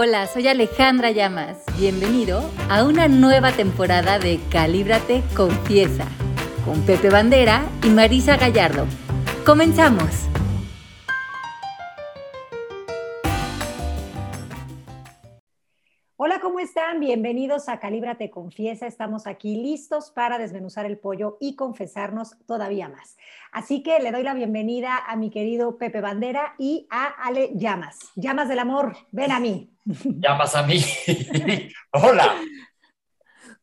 Hola, soy Alejandra Llamas. Bienvenido a una nueva temporada de Calíbrate Confiesa con Pepe Bandera y Marisa Gallardo. ¡Comenzamos! Están? Bienvenidos a Calíbrate Confiesa. Estamos aquí listos para desmenuzar el pollo y confesarnos todavía más. Así que le doy la bienvenida a mi querido Pepe Bandera y a Ale Llamas. Llamas del amor, ven a mí. Llamas a mí. Hola.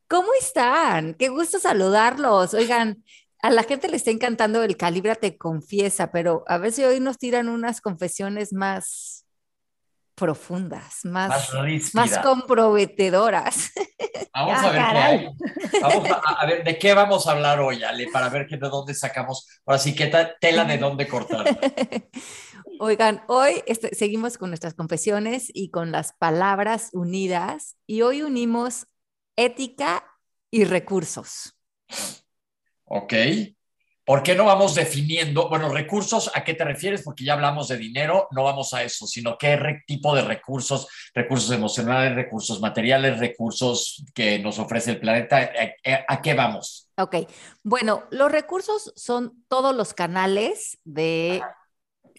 ¿Cómo están? Qué gusto saludarlos. Oigan, a la gente le está encantando el Calíbrate Confiesa, pero a ver si hoy nos tiran unas confesiones más profundas, más, más, comprometedoras. Vamos a ver qué hay. Vamos a, ver de qué vamos a hablar hoy, Ale, para ver que de dónde sacamos, ahora sí, qué tela de dónde cortar. Oigan, hoy este, seguimos con nuestras confesiones y con las palabras unidas y hoy unimos ética y recursos. Ok. ¿Por qué no vamos definiendo, bueno, recursos, ¿a qué te refieres? Porque ya hablamos de dinero, no vamos a eso, sino qué tipo de recursos, recursos emocionales, recursos materiales, recursos que nos ofrece el planeta, ¿a, qué vamos? Ok, bueno, los recursos son todos los canales de,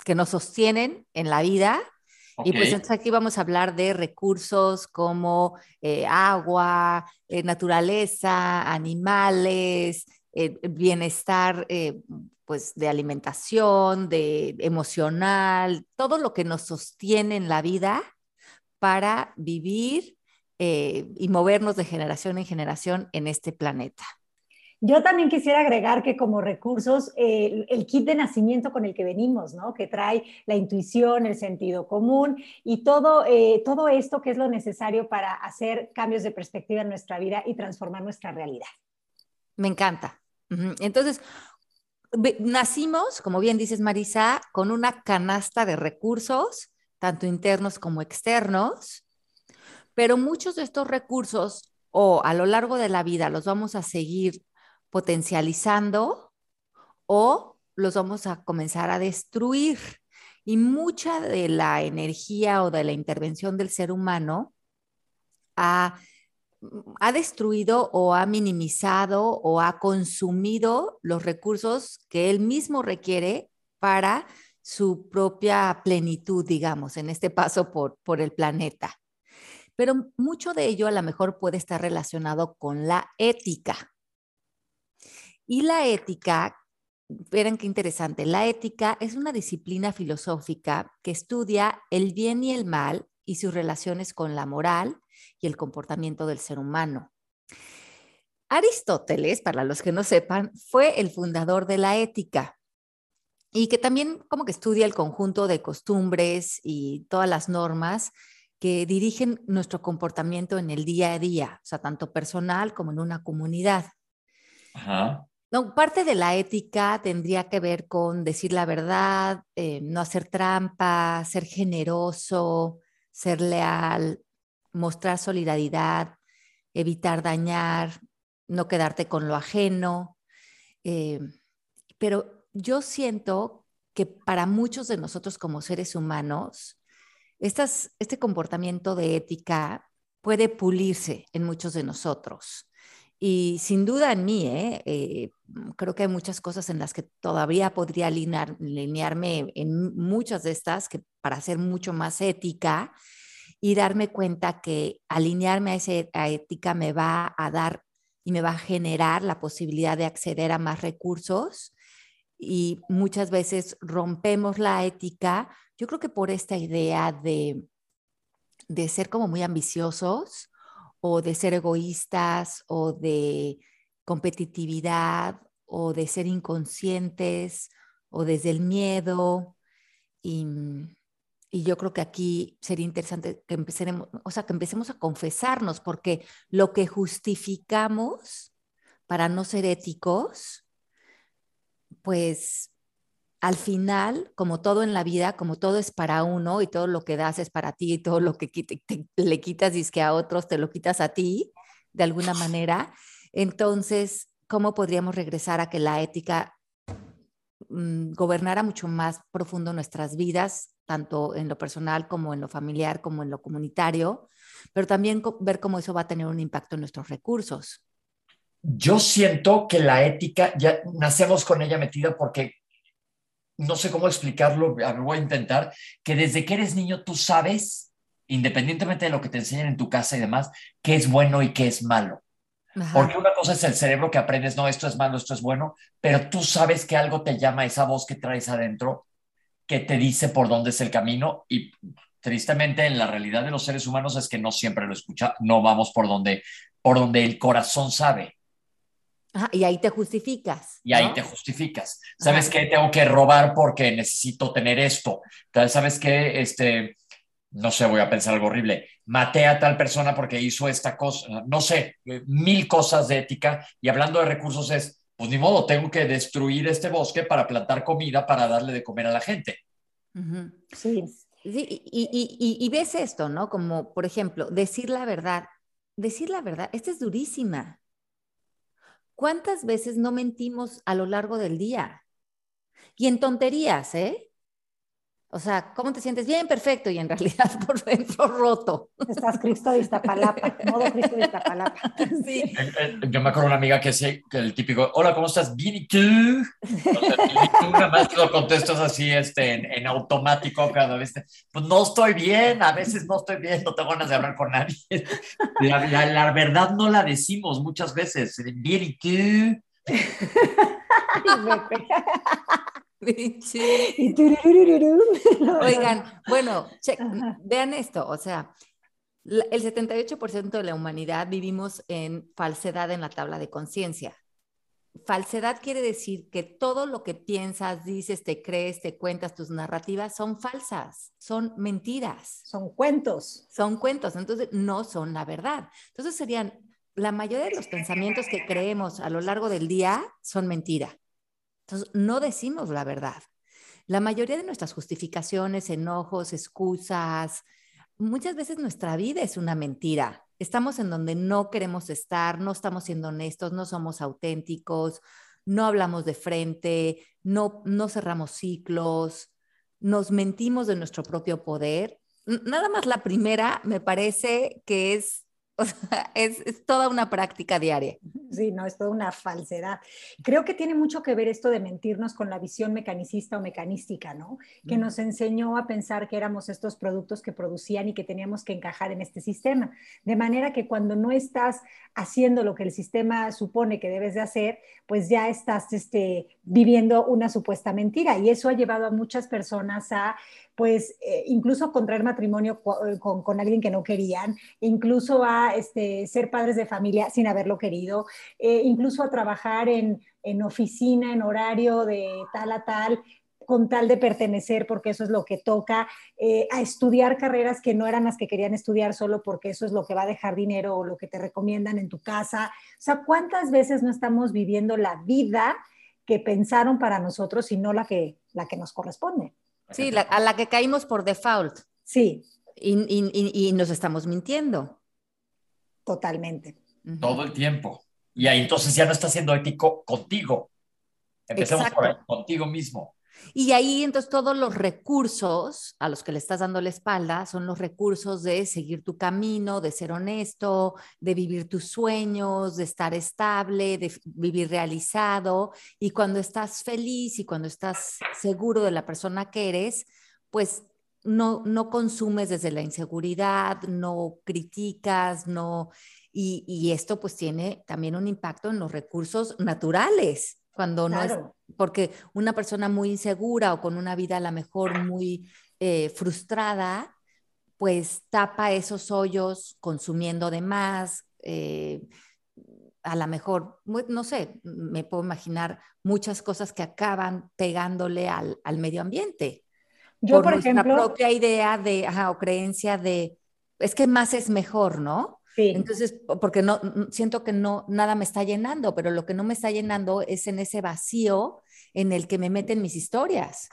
que nos sostienen en la vida, Y pues entonces aquí vamos a hablar de recursos como eh, agua, eh, naturaleza, animales, eh, bienestar eh, pues de alimentación, de emocional, todo lo que nos sostiene en la vida para vivir eh, y movernos de generación en generación en este planeta. Yo también quisiera agregar que como recursos, el, kit de nacimiento con el que venimos, ¿no? Que trae la intuición, el sentido común y todo, todo esto que es lo necesario para hacer cambios de perspectiva en nuestra vida y transformar nuestra realidad. Me encanta. Entonces, nacimos, como bien dices Marisa, con una canasta de recursos, tanto internos como externos, pero muchos de estos recursos o a lo largo de la vida los vamos a seguir potencializando o los vamos a comenzar a destruir. Y mucha de la energía o de la intervención del ser humano a ha destruido o ha minimizado o ha consumido los recursos que él mismo requiere para su propia plenitud, digamos, en este paso por, por el planeta. Pero mucho de ello a lo mejor puede estar relacionado con la ética. Y la ética, verán qué interesante, la ética es una disciplina filosófica que estudia el bien y el mal y sus relaciones con la moral, y el comportamiento del ser humano. Aristóteles, para los que no sepan, fue el fundador de la ética y que también como que estudia el conjunto de costumbres y todas las normas que dirigen nuestro comportamiento en el día a día, o sea, tanto personal como en una comunidad. No, parte de la ética tendría que ver con decir la verdad, eh, no hacer trampa, ser generoso, ser leal, mostrar solidaridad, evitar dañar, no quedarte con lo ajeno. Eh, pero yo siento que para muchos de nosotros como seres humanos, este comportamiento de ética puede pulirse en muchos de nosotros. Y sin duda en mí, ¿eh? Eh, creo que hay muchas cosas en las que todavía podría alinearme en muchas de estas que para ser mucho más ética y darme cuenta que alinearme a esa ética me va a dar y me va a generar la posibilidad de acceder a más recursos y muchas veces rompemos la ética, yo creo que por esta idea de, de ser como muy ambiciosos o de ser egoístas o de competitividad o de ser inconscientes o desde el miedo. Y, y yo creo que aquí sería interesante que empecemos, o sea, que empecemos a confesarnos, porque lo que justificamos para no ser éticos, pues al final, como todo en la vida, como todo es para uno y todo lo que das es para ti y todo lo que le quitas y es que a otros te lo quitas a ti, de alguna manera, entonces, ¿cómo podríamos regresar a que la ética mm, gobernara mucho más profundo nuestras vidas, tanto en lo personal como en lo familiar, como en lo comunitario, pero también ver cómo eso va a tener un impacto en nuestros recursos. Yo siento que la ética, ya nacemos con ella metida porque no sé cómo explicarlo, voy a intentar, que desde que eres niño tú sabes, independientemente de lo que te enseñan en tu casa y demás, qué es bueno y qué es malo. Porque una cosa es el cerebro que aprendes, no, esto es malo, esto es bueno, pero tú sabes que algo te llama, esa voz que traes adentro, que te dice por dónde es el camino y tristemente en la realidad de los seres humanos es que no siempre lo escucha, no vamos por donde, por donde el corazón sabe y ahí te justificas. Y ahí te justificas. ¿Sabes qué? Tengo que robar porque necesito tener esto. Entonces, ¿sabes qué? Este, no sé, voy a pensar algo horrible. Maté a tal persona porque hizo esta cosa. No sé, mil cosas de ética. Y hablando de recursos es, pues ni modo, tengo que destruir este bosque para plantar comida para darle de comer a la gente. Sí. sí y, y, y ves esto, ¿no? Como, por ejemplo, decir la verdad. Decir la verdad, esta es durísima ¿Cuántas veces no mentimos a lo largo del día? Y en tonterías, ¿eh? O sea, ¿cómo te sientes? Bien, perfecto, y en realidad por dentro roto. Estás Cristo de Iztapalapa, modo Cristo de Iztapalapa. Sí. Yo me acuerdo una amiga que, que el típico, hola, ¿cómo estás? Bien, ¿y tú? O sea, y nada más lo contestas así este, en, automático cada vez. Pues no estoy bien, a veces no estoy bien, no tengo ganas de hablar con nadie. La, la, verdad no la decimos muchas veces. Bien, ¿y tú? Oigan, bueno, vean esto, o sea, el 78% de la humanidad vivimos en falsedad en la tabla de conciencia. Falsedad quiere decir que todo lo que piensas, dices, te crees, te cuentas, tus narrativas son falsas, son mentiras. Son cuentos. Son cuentos, entonces no son la verdad. Entonces serían, la mayoría de los pensamientos que creemos a lo largo del día son mentira. Entonces, no decimos la verdad. La mayoría de nuestras justificaciones, enojos, excusas, muchas veces nuestra vida es una mentira. Estamos en donde no queremos estar, no estamos siendo honestos, no somos auténticos, no hablamos de frente, no, no cerramos ciclos, nos mentimos de nuestro propio poder. Nada más la primera me parece que es sea, es, toda una práctica diaria. Sí, no, es toda una falsedad. Creo que tiene mucho que ver esto de mentirnos con la visión mecanicista o mecanística, ¿no? Que nos enseñó a pensar que éramos estos productos que producían y que teníamos que encajar en este sistema. De manera que cuando no estás haciendo lo que el sistema supone que debes de hacer, pues ya estás este, viviendo una supuesta mentira. Y eso ha llevado a muchas personas a pues eh, incluso contraer matrimonio eh, con, alguien que no querían, incluso a este, ser padres de familia sin haberlo querido, eh, incluso a trabajar en, oficina, en horario de tal a tal, con tal de pertenecer, porque eso es lo que toca, a estudiar carreras que no eran las que querían estudiar solo porque eso es lo que va a dejar dinero o lo que te recomiendan en tu casa. O sea, ¿cuántas veces no estamos viviendo la vida que pensaron para nosotros y no la que, la que nos corresponde? Sí, a la que caímos por default. Sí. Y, nos estamos mintiendo. Totalmente. Todo el tiempo. Y ahí entonces ya no está siendo ético contigo. Empecemos por ahí, contigo mismo. Y ahí entonces todos los recursos a los que le estás dando la espalda son los recursos de seguir tu camino, de ser honesto, de vivir tus sueños, de estar estable, de vivir realizado. Y cuando estás feliz y cuando estás seguro de la persona que eres, pues no, no consumes desde la inseguridad, no criticas, no... Y, y esto pues tiene también un impacto en los recursos naturales cuando no es, porque una persona muy insegura o con una vida a lo mejor muy eh, frustrada, pues tapa esos hoyos consumiendo de más, eh, a lo mejor, no sé, me puedo imaginar muchas cosas que acaban pegándole al, al medio ambiente. Yo, por, por nuestra propia idea de, ajá, o creencia de, es que más es mejor, ¿no? Entonces, porque no siento que no nada me está llenando, pero lo que no me está llenando es en ese vacío en el que me meten mis historias.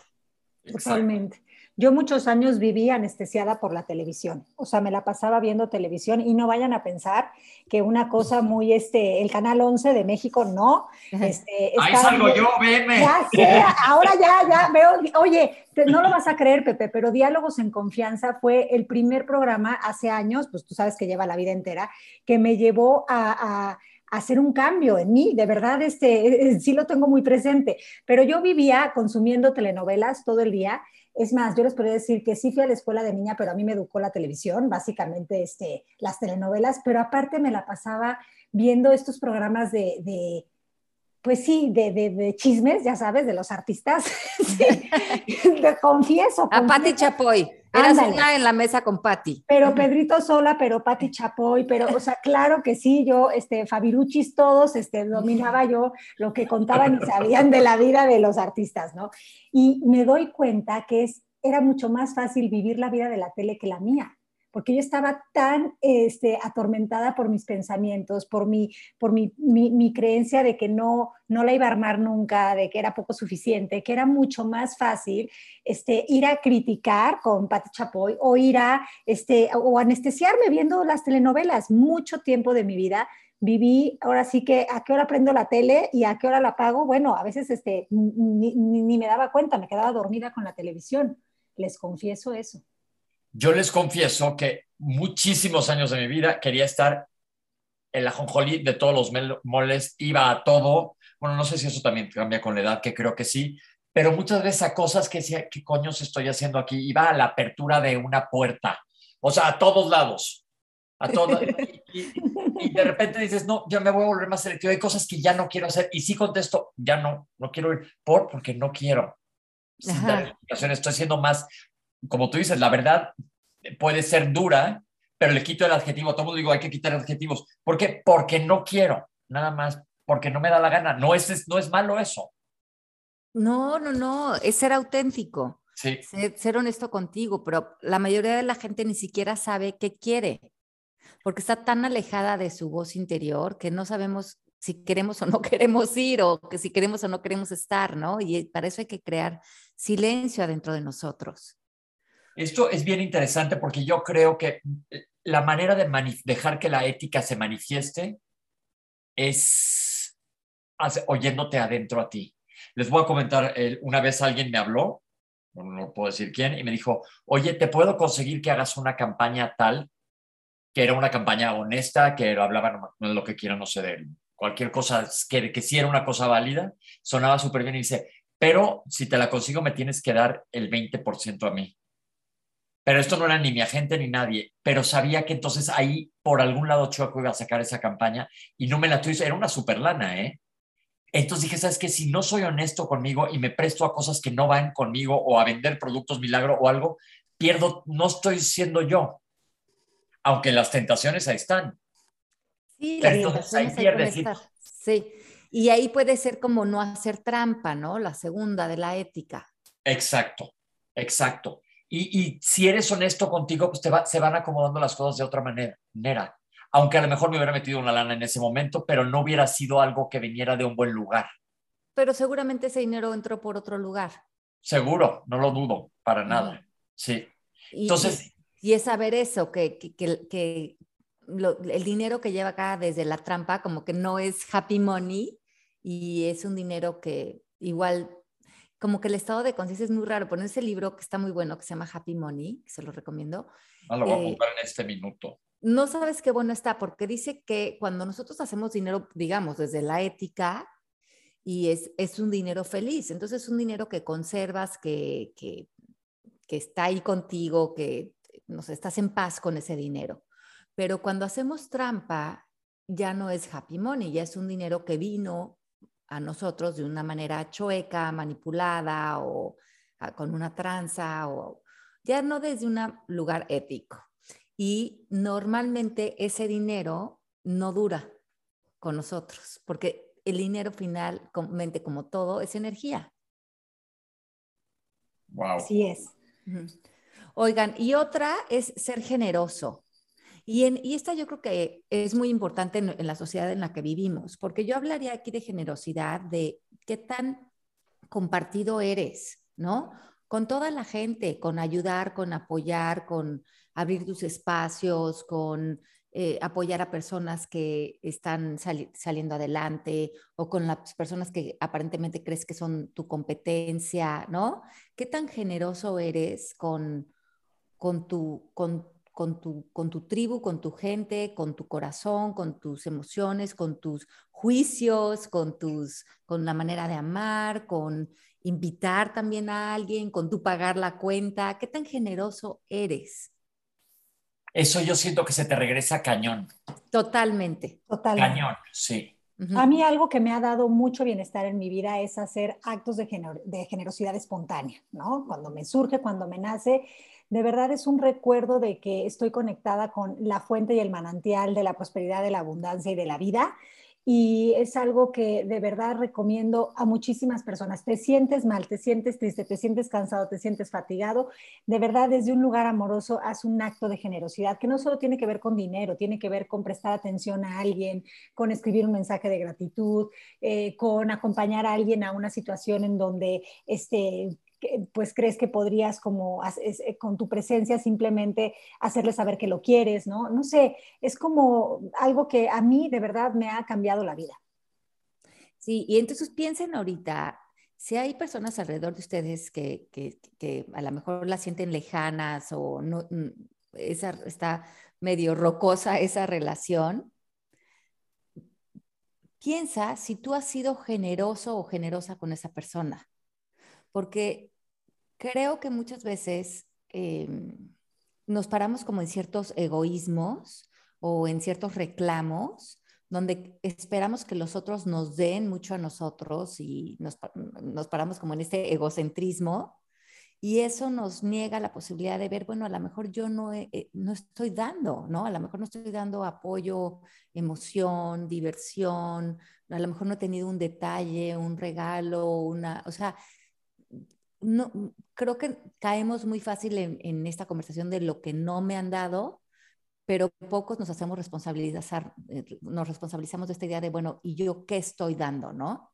Totalmente. Yo muchos años viví anestesiada por la televisión, o sea, me la pasaba viendo televisión y no vayan a pensar que una cosa muy, este, el Canal 11 de México, no. Este, Ahí salgo yo, venme. Ya sé, ahora ya, ya veo, oye, no lo vas a creer, Pepe, pero Diálogos en Confianza fue el primer programa hace años, pues tú sabes que lleva la vida entera, que me llevó a, hacer un cambio en mí, de verdad, este, sí lo tengo muy presente, pero yo vivía consumiendo telenovelas todo el día. Es más, yo les podría decir que sí fui a la escuela de niña, pero a mí me educó la televisión, básicamente este, las telenovelas, pero aparte me la pasaba viendo estos programas de pues sí, de, de, chismes, ya sabes, de los artistas. de, confieso, A Patti Chapoy. Eras una en la mesa con Patti. Pero Pedrito Sola, pero Patti Chapoy, pero, o sea, claro que sí, yo, este, Fabiruchis todos, este, dominaba yo lo que contaban y sabían de la vida de los artistas, ¿no? Y me doy cuenta que es, era mucho más fácil vivir la vida de la tele que la mía porque yo estaba tan este, atormentada por mis pensamientos, por, mi, por mi, mi, creencia de que no, no la iba a armar nunca, de que era poco suficiente, que era mucho más fácil este, ir a criticar con Pati Chapoy o ir a, este, o anestesiarme viendo las telenovelas. Mucho tiempo de mi vida viví, ahora sí que a qué hora prendo la tele y a qué hora la apago. Bueno, a veces este, ni, ni me daba cuenta, me quedaba dormida con la televisión. Les confieso eso. Yo les confieso que muchísimos años de mi vida quería estar en la jonjolí de todos los moles, iba a todo. Bueno, no sé si eso también cambia con la edad, que creo que sí, pero muchas veces a cosas que decía, ¿qué coños estoy haciendo aquí? Iba a la apertura de una puerta, o sea, a todos lados, a y, de repente dices, no, ya me voy a volver más selectivo, hay cosas que ya no quiero hacer. Y sí contesto, ya no, no quiero ir, por, porque no quiero. Estoy siendo más como tú dices, la verdad puede ser dura, pero le quito el adjetivo. Todo mundo digo, hay que quitar adjetivos. ¿Por qué? Porque no quiero, nada más, porque no me da la gana. No es, no es malo eso. No, no, no, es ser auténtico. Sí. Ser, honesto contigo, pero la mayoría de la gente ni siquiera sabe qué quiere, porque está tan alejada de su voz interior que no sabemos si queremos o no queremos ir o que si queremos o no queremos estar, ¿no? Y para eso hay que crear silencio adentro de nosotros. Esto es bien interesante porque yo creo que la manera de dejar que la ética se manifieste es oyéndote adentro a ti. Les voy a comentar, una vez alguien me habló, no, puedo decir quién, y me dijo, oye, ¿te puedo conseguir que hagas una campaña tal? Que era una campaña honesta, que hablaba de lo que quiera, no sé, de cualquier cosa, que, que sí era una cosa válida, sonaba súper bien y dice, pero si te la consigo me tienes que dar el 20% a mí. Pero esto no era ni mi agente ni nadie, pero sabía que entonces ahí por algún lado Chueco iba a sacar esa campaña y no me la tuve, era una super lana, ¿eh? Entonces dije, ¿sabes qué? Si no soy honesto conmigo y me presto a cosas que no van conmigo o a vender productos milagro o algo, pierdo, no estoy siendo yo. Aunque las tentaciones ahí están. Sí, las tentaciones ahí Sí, y ahí puede ser como no hacer trampa, ¿no? La segunda de la ética. Exacto, exacto. Y, si eres honesto contigo, pues te se van acomodando las cosas de otra manera. Aunque a lo mejor me hubiera metido una lana en ese momento, pero no hubiera sido algo que viniera de un buen lugar. Pero seguramente ese dinero entró por otro lugar. Seguro, no lo dudo, para nada. Sí. Entonces. Y, es saber eso, que, que, que, el dinero que lleva acá desde la trampa, como que no es happy money y es un dinero que igual como que el estado de conciencia es muy raro. Poner ese libro que está muy bueno, que se llama Happy Money, que se lo recomiendo. No lo voy a eh, comprar en este minuto. No sabes qué bueno está, porque dice que cuando nosotros hacemos dinero, digamos, desde la ética, y es, es un dinero feliz, entonces es un dinero que conservas, que, que, que está ahí contigo, que nos estás en paz con ese dinero. Pero cuando hacemos trampa, ya no es happy money, ya es un dinero que vino a nosotros de una manera chueca, manipulada o ah, con una tranza o ya no desde un lugar ético. Y normalmente ese dinero no dura con nosotros, porque el dinero finalmente, como todo, es energía. Wow. Así es. Oigan, y otra es ser generoso. Y, en, y esta yo creo que es muy importante en, la sociedad en la que vivimos, porque yo hablaría aquí de generosidad, de qué tan compartido eres, ¿no? con toda la gente, con ayudar, con apoyar, con abrir tus espacios, con eh, apoyar a personas que están saliendo adelante o con las personas que aparentemente crees que son tu competencia, ¿no? ¿Qué tan generoso eres con, con, tu, con, con, tu, con tu tribu, con tu gente, con tu corazón, con tus emociones, con tus juicios, con, tus, con la manera de amar, con invitar también a alguien, con tu pagar la cuenta? ¿Qué tan generoso eres? eso yo siento que se te regresa cañón. Totalmente. Totalmente. Cañón, sí. A mí algo que me ha dado mucho bienestar en mi vida es hacer actos de, de, generosidad espontánea, ¿no? Cuando me surge, cuando me nace, de verdad es un recuerdo de que estoy conectada con la fuente y el manantial de la prosperidad, de la abundancia y de la vida y es algo que de verdad recomiendo a muchísimas personas. Te sientes mal, te sientes triste, te sientes cansado, te sientes fatigado, de verdad desde un lugar amoroso haz un acto de generosidad que no solo tiene que ver con dinero, tiene que ver con prestar atención a alguien, con escribir un mensaje de gratitud, eh, con acompañar a alguien a una situación en donde este, pues crees que podrías como eh, con tu presencia simplemente hacerle saber que lo quieres, ¿no? No sé, es como algo que a mí de verdad me ha cambiado la vida. Sí, y entonces piensen ahorita, si hay personas alrededor de ustedes que, que, a lo mejor la sienten lejanas o no, mm, esa, está medio rocosa esa relación, piensa si tú has sido generoso o generosa con esa persona. Porque creo que muchas veces em, nos paramos como en ciertos egoísmos o en ciertos reclamos donde esperamos que los otros nos den mucho a nosotros y nos, paramos como en este egocentrismo y eso nos niega la posibilidad de ver, bueno, a lo mejor yo no, eh, no estoy dando, ¿no? A lo mejor no estoy dando apoyo, emoción, diversión, a lo mejor no he tenido un detalle, un regalo, una, o sea, no, creo que caemos muy fácil en, esta conversación de lo que no me han dado, pero pocos nos hacemos responsabilizar, eh, nos responsabilizamos de esta idea de, bueno, ¿y yo qué estoy dando, no?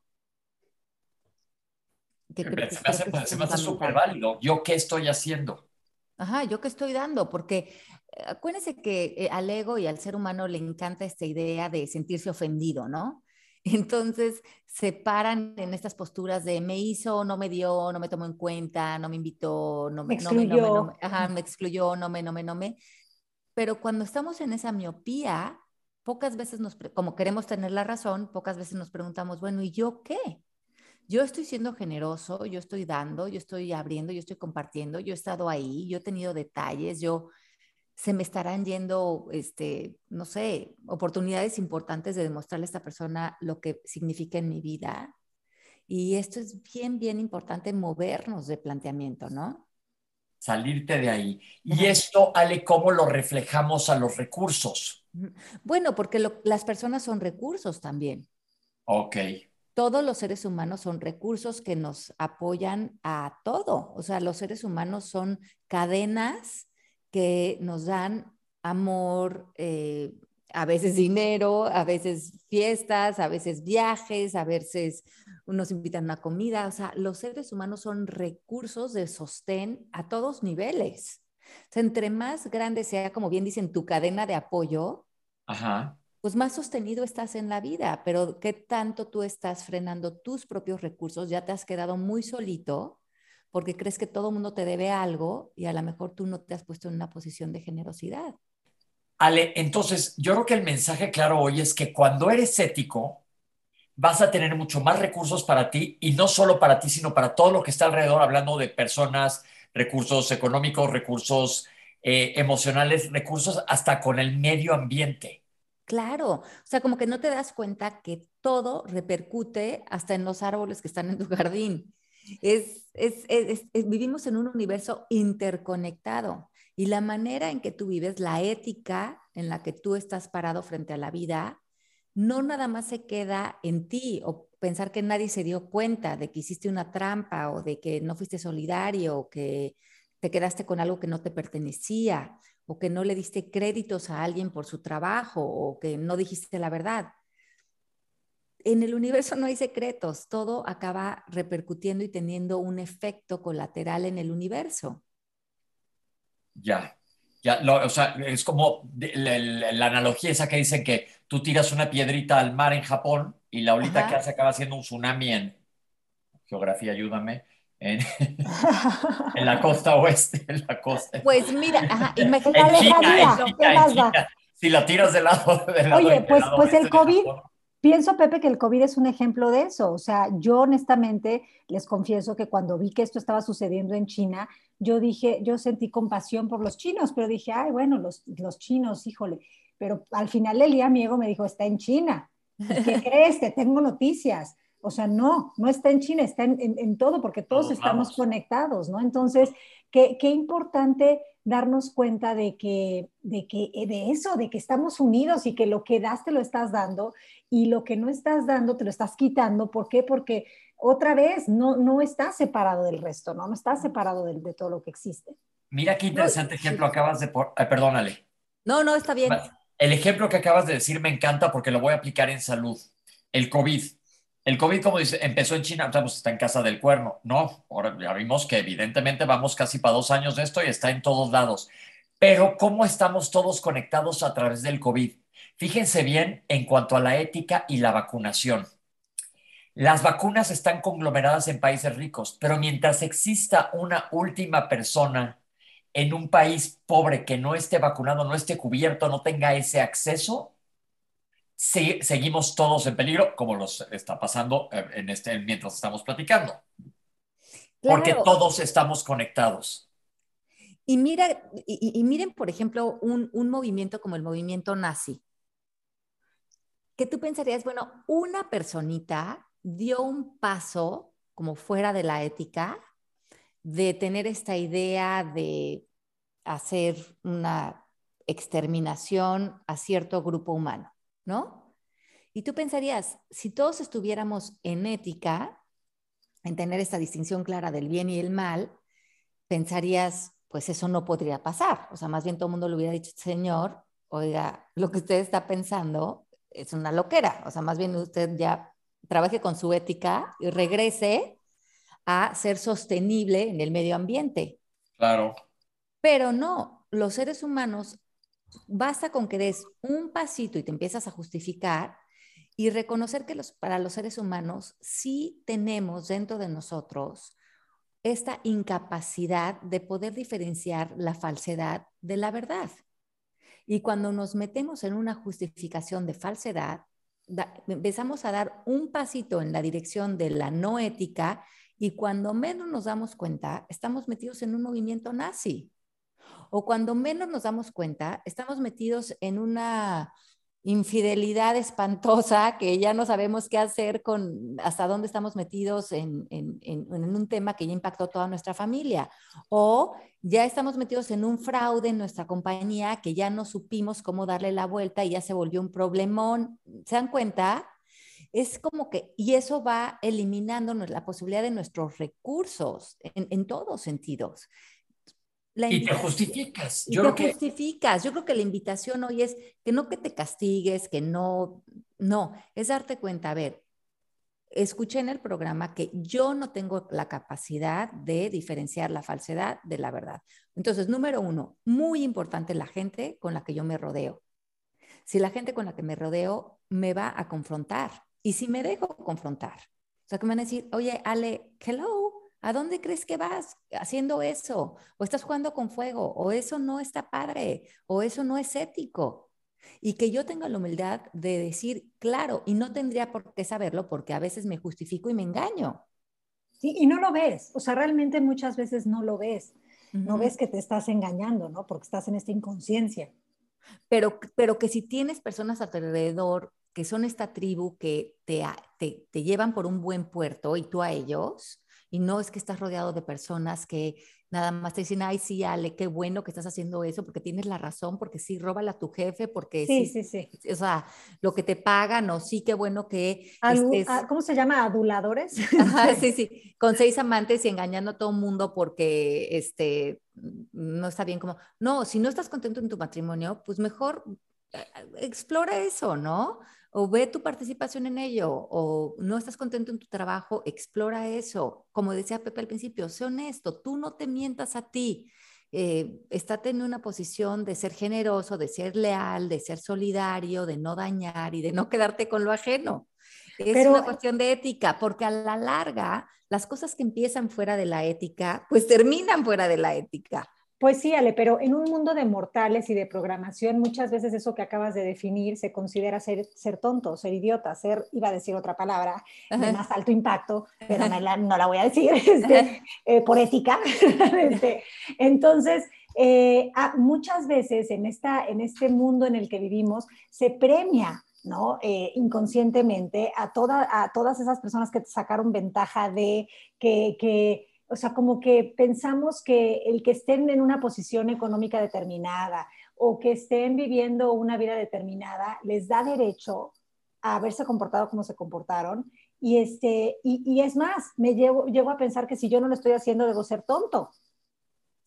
se me hace súper válido. ¿Yo qué estoy haciendo? Ajá, ¿yo qué estoy dando? Porque eh, acuérdense que eh, al ego y al ser humano le encanta esta idea de sentirse ofendido, ¿no? Entonces se paran en estas posturas de me hizo, no me dio, no me tomó en cuenta, no me invitó, no me, excluyó, no me, me excluyó, no me, no me, no me. Pero cuando estamos en esa miopía, pocas veces nos, como queremos tener la razón, pocas veces nos preguntamos, bueno, ¿y yo qué? Yo estoy siendo generoso, yo estoy dando, yo estoy abriendo, yo estoy compartiendo, yo he estado ahí, yo he tenido detalles, yo se me estarán yendo, este, no sé, oportunidades importantes de demostrarle a esta persona lo que significa en mi vida. Y esto es bien, bien importante, movernos de planteamiento, ¿no? Salirte de ahí. Y esto, Ale, ¿cómo lo reflejamos a los recursos? Bueno, porque las personas son recursos también. Ok. Todos los seres humanos son recursos que nos apoyan a todo. O sea, los seres humanos son cadenas que nos dan amor, eh, a veces dinero, a veces fiestas, a veces viajes, a veces nos invitan a una comida. O sea, los seres humanos son recursos de sostén a todos niveles. O sea, entre más grande sea, como bien dicen, tu cadena de apoyo, pues más sostenido estás en la vida. Pero ¿qué tanto tú estás frenando tus propios recursos? Ya te has quedado muy solito porque crees que todo el mundo te debe algo y a lo mejor tú no te has puesto en una posición de generosidad. Ale, entonces yo creo que el mensaje claro hoy es que cuando eres ético, vas a tener mucho más recursos para ti y no solo para ti, sino para todo lo que está alrededor, hablando de personas, recursos económicos, recursos eh, emocionales, recursos hasta con el medio ambiente. Claro, o sea, como que no te das cuenta que todo repercute hasta en los árboles que están en tu jardín. Es, vivimos en un universo interconectado y la manera en que tú vives, la ética en la que tú estás parado frente a la vida, no nada más se queda en ti o pensar que nadie se dio cuenta de que hiciste una trampa o de que no fuiste solidario o que te quedaste con algo que no te pertenecía o que no le diste créditos a alguien por su trabajo o que no dijiste la verdad en el universo no hay secretos, todo acaba repercutiendo y teniendo un efecto colateral en el universo. Ya, ya, o sea, es como la, analogía esa que dicen que tú tiras una piedrita al mar en Japón y la olita que hace acaba siendo un tsunami en, geografía, ayúdame, en, la costa oeste, en la costa. Pues mira, imagínate. si la tiras del lado, del Oye, pues, pues el COVID, Pienso, Pepe, que el COVID es un ejemplo de eso. O sea, yo honestamente les confieso que cuando vi que esto estaba sucediendo en China, yo dije, yo sentí compasión por los chinos, pero dije, ay, bueno, los, los chinos, híjole. Pero al final el día mi ego me dijo, está en China. ¿Qué crees? Te tengo noticias. O sea, no, no está en China, está en, en, todo, porque todos estamos conectados, ¿no? Entonces, qué, qué importante darnos cuenta de que, de que, de eso, de que estamos unidos y que lo que das te lo estás dando y lo que no estás dando te lo estás quitando. ¿Por qué? Porque otra vez no, no estás separado del resto, ¿no? No estás separado de, de todo lo que existe. Mira qué interesante ejemplo acabas de... Por... perdónale. No, no, está bien. El ejemplo que acabas de decir me encanta porque lo voy a aplicar en salud. El COVID. El COVID, como dice, empezó en China, pues está en casa del cuerno. No, ahora ya vimos que evidentemente vamos casi para dos años de esto y está en todos lados. Pero ¿cómo estamos todos conectados a través del COVID? Fíjense bien en cuanto a la ética y la vacunación. Las vacunas están conglomeradas en países ricos, pero mientras exista una última persona en un país pobre que no esté vacunado, no esté cubierto, no tenga ese acceso, seguimos todos en peligro, como los está pasando eh, en este, mientras estamos platicando. Porque todos estamos conectados. Y, mira, y, miren, por ejemplo, un, un, movimiento como el movimiento nazi que tú pensarías, bueno, una personita dio un paso como fuera de la ética, de tener esta idea de hacer una exterminación a cierto grupo humano, ¿no? Y tú pensarías, si todos estuviéramos en ética, en tener esta distinción clara del bien y el mal, pensarías, pues eso no podría pasar. O sea, más bien todo el mundo le hubiera dicho, Señor, oiga, lo que usted está pensando es una loquera. O sea, más bien usted ya trabaje con su ética y regrese a ser sostenible en el medio ambiente. Claro. Pero no, los seres humanos, basta con que des un pasito y te empiezas a justificar y reconocer que los, para los seres humanos sí tenemos dentro de nosotros esta incapacidad de poder diferenciar la falsedad de la verdad. Y cuando nos metemos en una justificación de falsedad, empezamos a dar un pasito en la dirección de la no ética y cuando menos nos damos cuenta, estamos metidos en un movimiento nazi. O cuando menos nos damos cuenta, estamos metidos en una infidelidad espantosa que ya no sabemos qué hacer con hasta dónde estamos metidos en, un tema que ya impactó toda nuestra familia. O ya estamos metidos en un fraude en nuestra compañía que ya no supimos cómo darle la vuelta y ya se volvió un problemón. ¿Se dan cuenta? Es como que, y eso va eliminando la posibilidad de nuestros recursos en, en todos sentidos y te justificas. Yo te justificas. Yo creo que la invitación hoy es que no que te castigues, que no, no, es darte cuenta, a ver, escuché en el programa que yo no tengo la capacidad de diferenciar la falsedad de la verdad. Entonces, número uno, muy importante la gente con la que yo me rodeo. Si la gente con la que me rodeo me va a confrontar y si me dejo confrontar, o sea, que me van a decir, oye, Ale, hello, ¿A dónde crees que vas haciendo eso? O estás jugando con fuego, o eso no está padre, o eso no es ético. Y que yo tenga la humildad de decir, claro, y no tendría por qué saberlo porque a veces me justifico y me engaño. Sí, y no lo ves, o sea, realmente muchas veces no lo ves. No ves que te estás engañando, ¿no? Porque estás en esta inconsciencia. Pero, pero que si tienes personas alrededor que son esta tribu que te, te, te llevan por un buen puerto y tú a ellos, y no es que estás rodeado de personas que nada más te dicen, ay, sí, Ale, qué bueno que estás haciendo eso, porque tienes la razón, porque sí, róbala a tu jefe, porque sí, sí, sí, O sea, lo que te pagan, o sí, qué bueno que... Ah, ¿Cómo se llama? ¿Aduladores? sí, sí, con seis amantes y engañando a todo el mundo porque este, no está bien como... No, si no estás contento en tu matrimonio, pues mejor eh, explora eso, ¿no? O ve tu participación en ello, o no estás contento en tu trabajo, explora eso. Como decía Pepe al principio, sé honesto, tú no te mientas a ti. Eh, estate en una posición de ser generoso, de ser leal, de ser solidario, de no dañar y de no quedarte con lo ajeno. Es una cuestión de ética, porque a la larga, las cosas que empiezan fuera de la ética, pues terminan fuera de la ética. Pues sí, Ale, pero en un mundo de mortales y de programación, muchas veces eso que acabas de definir se considera ser, ser tonto, ser idiota, ser, iba a decir otra palabra, de más alto impacto, pero no la, voy a decir, este, eh, por ética. Este, entonces, eh, muchas veces en, esta, en este mundo en el que vivimos se premia ¿no? Eh, inconscientemente a, toda, a todas esas personas que sacaron ventaja de que, que o sea, como que pensamos que el que estén en una posición económica determinada o que estén viviendo una vida determinada les da derecho a haberse comportado como se comportaron. Y, este, y, es más, me llevo, llevo a pensar que si yo no lo estoy haciendo, debo ser tonto.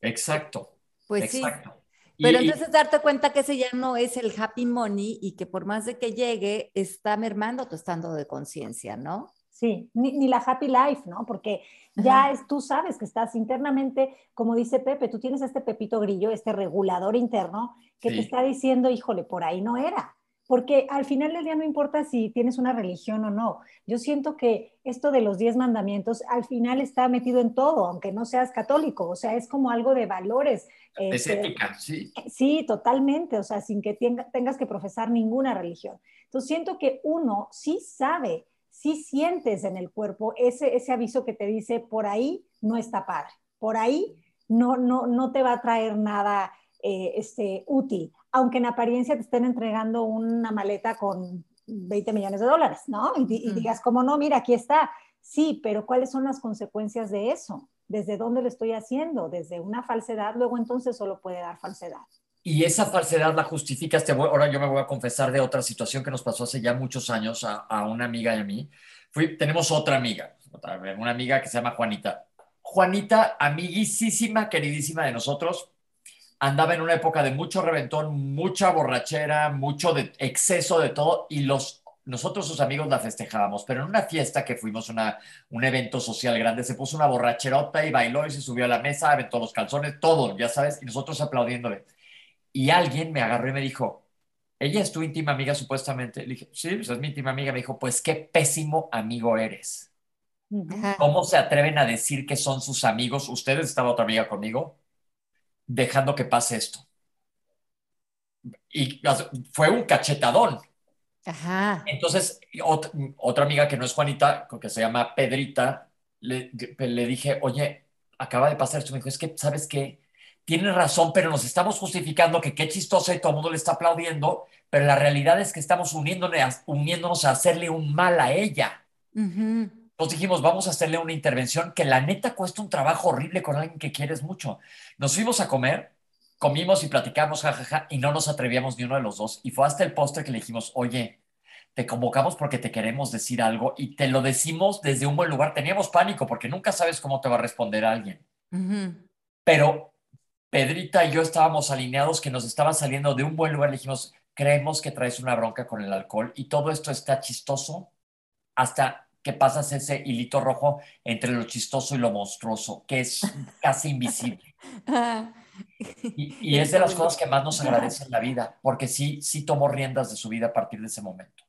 Exacto. Pues Exacto. sí. Pero entonces darte cuenta que ese ya no es el happy money y que por más de que llegue, está mermando tu estado de conciencia, ¿no? Sí, ni, la happy life, ¿no? Porque ya es, tú sabes que estás internamente, como dice Pepe, tú tienes este pepito grillo, este regulador interno que te está diciendo, híjole, por ahí no era. Porque al final del día no importa si tienes una religión o no. Yo siento que esto de los diez mandamientos al final está metido en todo, aunque no seas católico. O sea, es como algo de valores. Es este, ética, sí. Sí, totalmente. O sea, sin que tengas que profesar ninguna religión. Entonces siento que uno sí sabe si sientes en el cuerpo ese, ese aviso que te dice, por ahí no está padre, por ahí no, no, no te va a traer nada eh, este, útil, aunque en apariencia te estén entregando una maleta con 20 millones de dólares, ¿no? Y, digas, como no, mira, aquí está. Sí, pero ¿cuáles son las consecuencias de eso? ¿Desde dónde lo estoy haciendo? Desde una falsedad, luego entonces solo puede dar falsedad. Y esa falsedad la justificas. ahora yo me voy a confesar de otra situación que nos pasó hace ya muchos años a, una amiga y a mí. Tenemos otra amiga, una amiga que se llama Juanita. Juanita, amiguísima, queridísima de nosotros, andaba en una época de mucho reventón, mucha borrachera, mucho exceso de todo y los nosotros sus amigos la festejábamos, pero en una fiesta que fuimos una, un evento social grande, se puso una borracherota y bailó y se subió a la mesa, aventó los calzones, todo, ya sabes, y nosotros aplaudiéndole y alguien me agarró y me dijo, ella es tu íntima amiga supuestamente. Le dije, sí, pues es mi íntima amiga. Me dijo, pues qué pésimo amigo eres. ¿Cómo se atreven a decir que son sus amigos? Ustedes, estaba otra amiga conmigo, dejando que pase esto. Y fue un cachetadón. Ajá. Entonces, otra, amiga que no es Juanita, que se llama Pedrita, le, le dije, oye, acaba de pasar esto. Me dijo, es que, ¿sabes qué? Tiene razón, pero nos estamos justificando que qué chistoso y todo el mundo le está aplaudiendo, pero la realidad es que estamos uniéndonos a, hacerle un mal a ella. Nos dijimos, vamos a hacerle una intervención que la neta cuesta un trabajo horrible con alguien que quieres mucho. Nos fuimos a comer, comimos y platicamos, jajaja, y no nos atrevíamos ni uno de los dos. Y fue hasta el postre que le dijimos, oye, te convocamos porque te queremos decir algo y te lo decimos desde un buen lugar. Teníamos pánico porque nunca sabes cómo te va a responder alguien. Pero Pedrita y yo estábamos alineados que nos estaba saliendo de un buen lugar. Le dijimos, creemos que traes una bronca con el alcohol y todo esto está chistoso hasta que pasas ese hilito rojo entre lo chistoso y lo monstruoso, que es casi invisible. Y, es de las cosas que más nos agradece en la vida, porque sí, sí tomó riendas de su vida a partir de ese momento.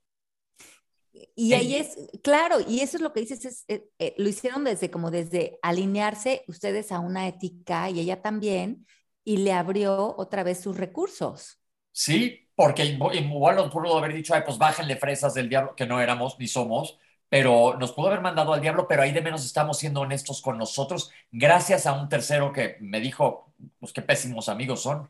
Y ahí es, claro, y eso es lo que dices, es, eh, eh, lo hicieron desde como desde alinearse ustedes a una ética y ella también, y le abrió otra vez sus recursos. Sí, porque igual nos pudo haber dicho, Ay, pues bájenle fresas del diablo, que no éramos ni somos, pero nos pudo haber mandado al diablo, pero ahí de menos estamos siendo honestos con nosotros, gracias a un tercero que me dijo, pues qué pésimos amigos son.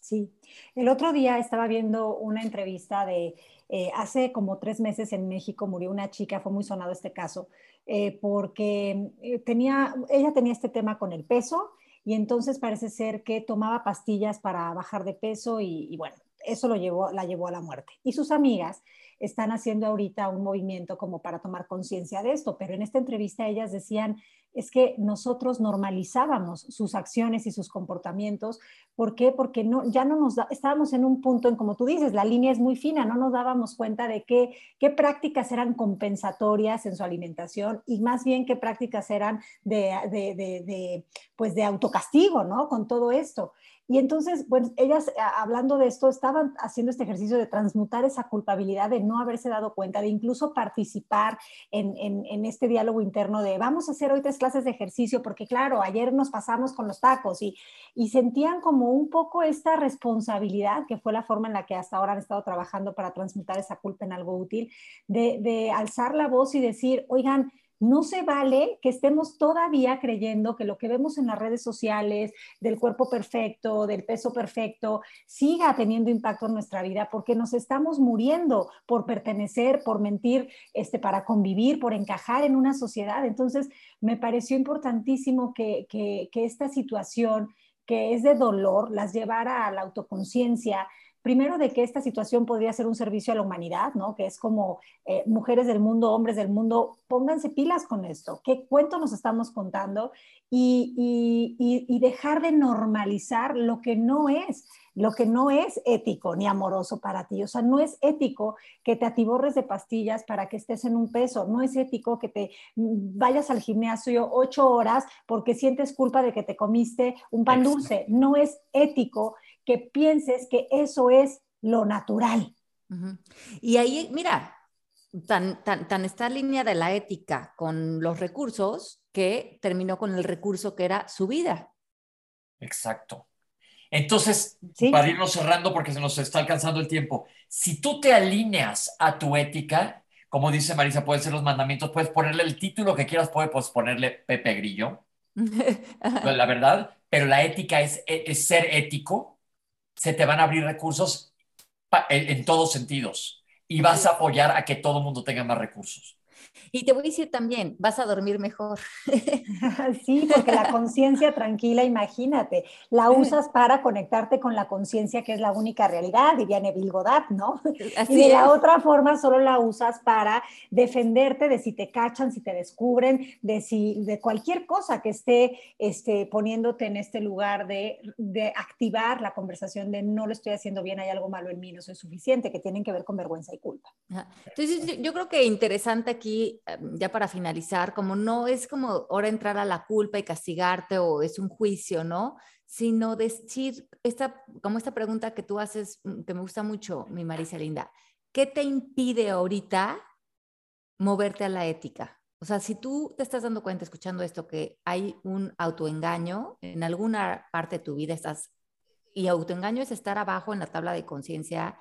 Sí, el otro día estaba viendo una entrevista de eh, hace como tres meses en México murió una chica, fue muy sonado este caso, eh, porque eh, tenía, ella tenía este tema con el peso y entonces parece ser que tomaba pastillas para bajar de peso y, bueno, eso lo llevó, la llevó a la muerte. Y sus amigas están haciendo ahorita un movimiento como para tomar conciencia de esto, pero en esta entrevista ellas decían es que nosotros normalizábamos sus acciones y sus comportamientos. ¿Por qué? Porque no, ya no nos estábamos en un punto en, como tú dices, la línea es muy fina, no nos dábamos cuenta de qué, qué prácticas eran compensatorias en su alimentación y más bien qué prácticas eran de, de, de, pues de autocastigo, ¿no? Con todo esto. Y entonces, ellas, hablando de esto, estaban haciendo este ejercicio de transmutar esa culpabilidad de no haberse dado cuenta, de incluso participar en, este diálogo interno de vamos a hacer hoy tres clases de ejercicio, porque claro, ayer nos pasamos con los tacos y, sentían como un poco esta responsabilidad, que fue la forma en la que hasta ahora han estado trabajando para transmutar esa culpa en algo útil, de alzar la voz y decir, oigan, no se vale que estemos todavía creyendo que lo que vemos en las redes sociales del cuerpo perfecto, del peso perfecto, siga teniendo impacto en nuestra vida porque nos estamos muriendo por pertenecer, por mentir, este, para convivir, por encajar en una sociedad. Entonces, me pareció importantísimo que, que, que esta situación que es de dolor las llevara a la autoconciencia, primero de que esta situación podría ser un servicio a la humanidad, ¿no? Que es como eh, mujeres del mundo, hombres del mundo, pónganse pilas con esto. ¿Qué cuento nos estamos contando? Y, y, dejar de normalizar lo que no es, lo que no es ético ni amoroso para ti. O sea, no es ético que te atiborres de pastillas para que estés en un peso. No es ético que te vayas al gimnasio ocho horas porque sientes culpa de que te comiste un pan dulce. No es ético que pienses que eso es lo natural. Y ahí, mira, tan, tan, tan está línea de la ética con los recursos que terminó con el recurso que era su vida. Exacto. Entonces, para irnos cerrando porque se nos está alcanzando el tiempo, si tú te alineas a tu ética, como dice Marisa, pueden ser los mandamientos, puedes ponerle el título que quieras, puedes ponerle Pepe Grillo, la verdad, pero la ética es, es ser ético, se te van a abrir recursos en, todos sentidos y vas a apoyar a que todo el mundo tenga más recursos. Y te voy a decir también, vas a dormir mejor. Sí, porque la conciencia tranquila, imagínate, la usas para conectarte con la conciencia que es la única realidad, diría Neville Goddard, ¿no? y de la otra forma solo la usas para defenderte de si te cachan, si te descubren, de si de cualquier cosa que esté este, poniéndote en este lugar de, de activar la conversación de no lo estoy haciendo bien, hay algo malo en mí, no soy suficiente, que tienen que ver con vergüenza y culpa. Entonces, yo creo que interesante aquí Em, ya para finalizar, como no es como ahora entrar a la culpa y castigarte o es un juicio, ¿no? Sino decir, esta, como esta pregunta que tú haces, mm, que me gusta mucho, mi Marisa Linda, ¿qué te impide ahorita moverte a la ética? O sea, si tú te estás dando cuenta escuchando esto que hay un autoengaño en alguna parte de tu vida, estás, y autoengaño es estar abajo en la tabla de conciencia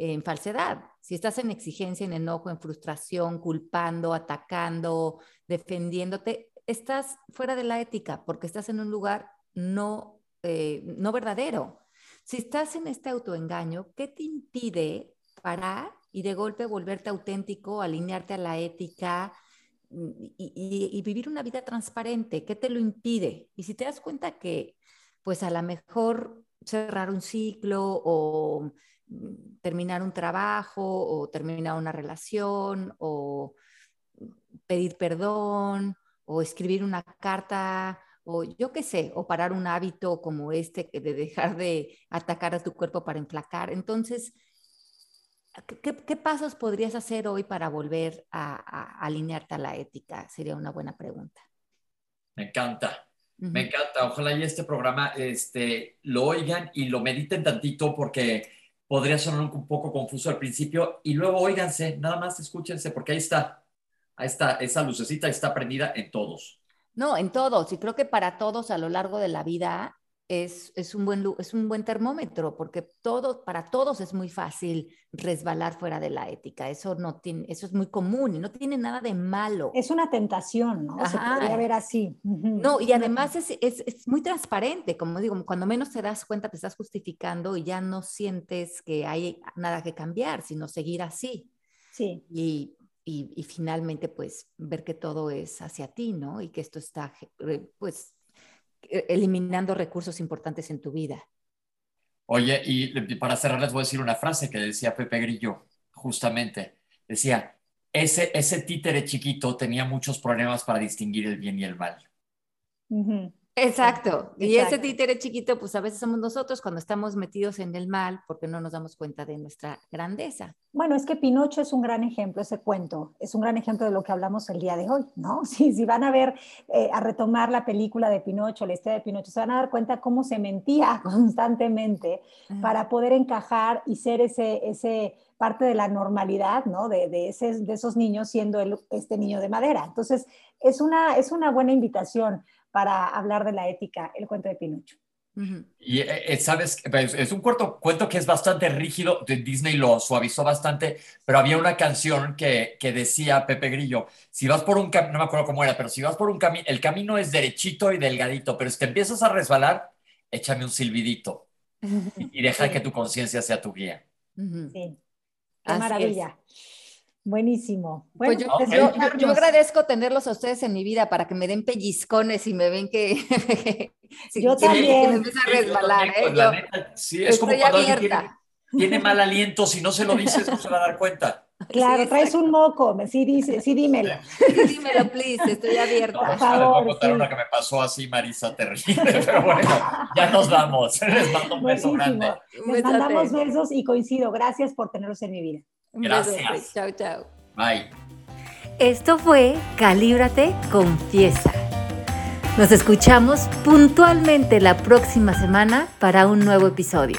en falsedad. Si estás en exigencia, en enojo, en frustración, culpando, atacando, defendiéndote, estás fuera de la ética porque estás en un lugar no, eh, no verdadero. Si estás en este autoengaño, ¿qué te impide parar y de golpe volverte auténtico, alinearte a la ética mm, y, y vivir una vida transparente? ¿Qué te lo impide? Y si te das cuenta que, pues a lo mejor cerrar un ciclo o terminar un trabajo o terminar una relación o pedir perdón o escribir una carta o yo qué sé, o parar un hábito como este de dejar de atacar a tu cuerpo para emplacar. Entonces, ¿qué, pasos podrías hacer hoy para volver a, alinearte a la ética? Sería una buena pregunta. Me encanta. Me encanta. Ojalá y este programa este, lo oigan y lo mediten tantito porque podría sonar un poco confuso al principio y luego óiganse, nada más escúchense porque ahí está, ahí está, esa lucecita está prendida en todos. No, en todos, y creo que para todos a lo largo de la vida es, es, un, buen, es un buen termómetro, porque todo, para todos es muy fácil resbalar fuera de la ética. Eso, no tiene, eso es muy común y no tiene nada de malo. Es una tentación, ¿no? Se podría ver así. No, y además es, es, es, muy transparente, como digo, cuando menos te das cuenta te estás justificando y ya no sientes que hay nada que cambiar, sino seguir así. Sí. Y, y, y finalmente, pues, ver que todo es hacia ti, ¿no? Y que esto está, pues, eliminando recursos importantes en tu vida. Oye, y para cerrar les voy a decir una frase que decía Pepe Grillo, justamente. Decía, ese, ese títere chiquito tenía muchos problemas para distinguir el bien y el mal. Exacto. Y ese títere chiquito, pues a veces somos nosotros cuando estamos metidos en el mal porque no nos damos cuenta de nuestra grandeza. Bueno, es que Pinocho es un gran ejemplo, ese cuento, es un gran ejemplo de lo que hablamos el día de hoy, ¿no? Si, si van a ver, eh, a retomar la película de Pinocho, la historia de Pinocho, se van a dar cuenta cómo se mentía constantemente para poder encajar y ser ese, ese parte de la normalidad, ¿no? De, de, ese, de esos niños siendo el, este niño de madera. Entonces, es una, es una buena invitación para hablar de la ética, el cuento de Pinocho. Y eh, eh, sabes, pues, es un cuento, cuento que es bastante rígido, Disney lo suavizó bastante, pero había una canción que, que decía Pepe Grillo, si vas por un camino, no me acuerdo cómo era, pero si vas por un camino, el camino es derechito y delgadito, pero si te empiezas a resbalar, échame un silbidito y, deja que tu conciencia sea tu guía. Sí, qué maravilla. Buenísimo. pues yo, yo, agradezco tenerlos a ustedes en mi vida para que me den pellizcones y me ven que, yo también. Que a resbalar. ¿eh? sí, es como cuando alguien tiene, mal aliento, si no se lo dices no se va a dar cuenta. Claro, traes un moco, sí, dice, sí dímelo. Sí, dímelo, please, estoy abierta. Por favor, les voy a contar una que me pasó así, Marisa, terrible, pero bueno, ya nos vamos. Les mando un beso grande. Les mandamos besos y coincido. Gracias por tenerlos en mi vida. Gracias. Chao, chao. Bye. Esto fue Calíbrate, Confiesa. Nos escuchamos puntualmente la próxima semana para un nuevo episodio.